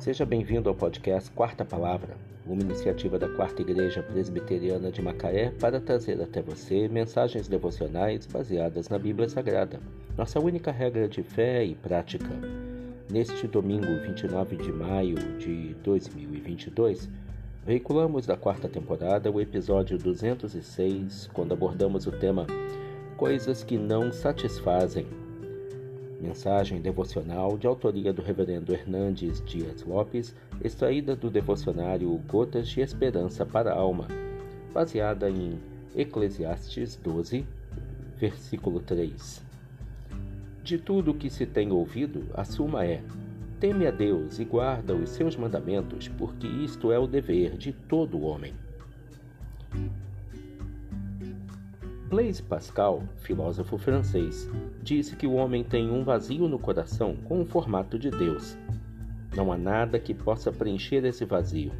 Seja bem-vindo ao podcast Quarta Palavra, uma iniciativa da Quarta Igreja Presbiteriana de Macaé para trazer até você mensagens devocionais baseadas na Bíblia Sagrada, nossa única regra de fé e prática. Neste domingo 29 de maio de 2022, veiculamos da quarta temporada o episódio 206, quando abordamos o tema Coisas que não satisfazem Mensagem devocional de autoria do Reverendo Hernandes Dias Lopes, extraída do devocionário Gotas de Esperança para a Alma, baseada em Eclesiastes 12, versículo 3. De tudo o que se tem ouvido, a suma é: teme a Deus e guarda os seus mandamentos, porque isto é o dever de todo homem. Blaise Pascal, filósofo francês, disse que o homem tem um vazio no coração com o formato de Deus. Não há nada que possa preencher esse vazio.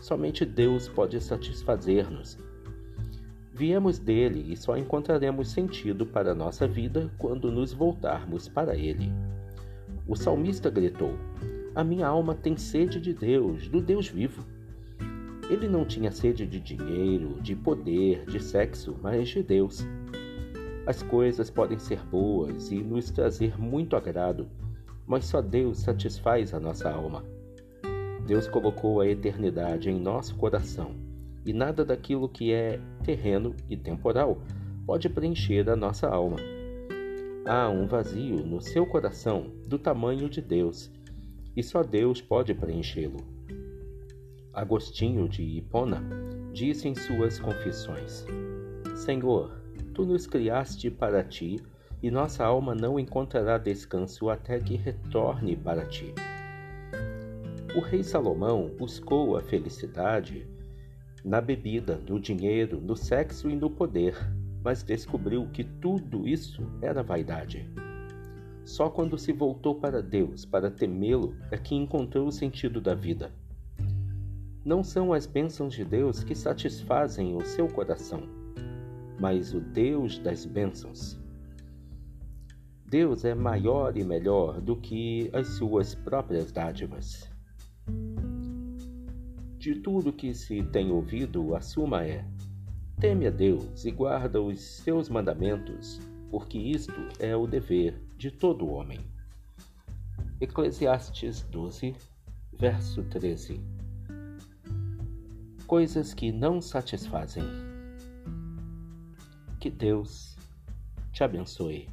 Somente Deus pode satisfazer-nos. Viemos dele e só encontraremos sentido para a nossa vida quando nos voltarmos para ele. O salmista gritou: A minha alma tem sede de Deus, do Deus vivo. Ele não tinha sede de dinheiro, de poder, de sexo, mas de Deus. As coisas podem ser boas e nos trazer muito agrado, mas só Deus satisfaz a nossa alma. Deus colocou a eternidade em nosso coração e nada daquilo que é terreno e temporal pode preencher a nossa alma. Há um vazio no seu coração do tamanho de Deus e só Deus pode preenchê-lo. Agostinho de Hipona disse em suas confissões: Senhor, tu nos criaste para ti, e nossa alma não encontrará descanso até que retorne para ti. O rei Salomão buscou a felicidade na bebida, no dinheiro, no sexo e no poder, mas descobriu que tudo isso era vaidade. Só quando se voltou para Deus para temê-lo é que encontrou o sentido da vida. Não são as bênçãos de Deus que satisfazem o seu coração, mas o Deus das bênçãos. Deus é maior e melhor do que as suas próprias dádivas. De tudo que se tem ouvido, a suma é: teme a Deus e guarda os seus mandamentos, porque isto é o dever de todo homem. Eclesiastes 12, verso 13 coisas que não satisfazem. Que Deus te abençoe.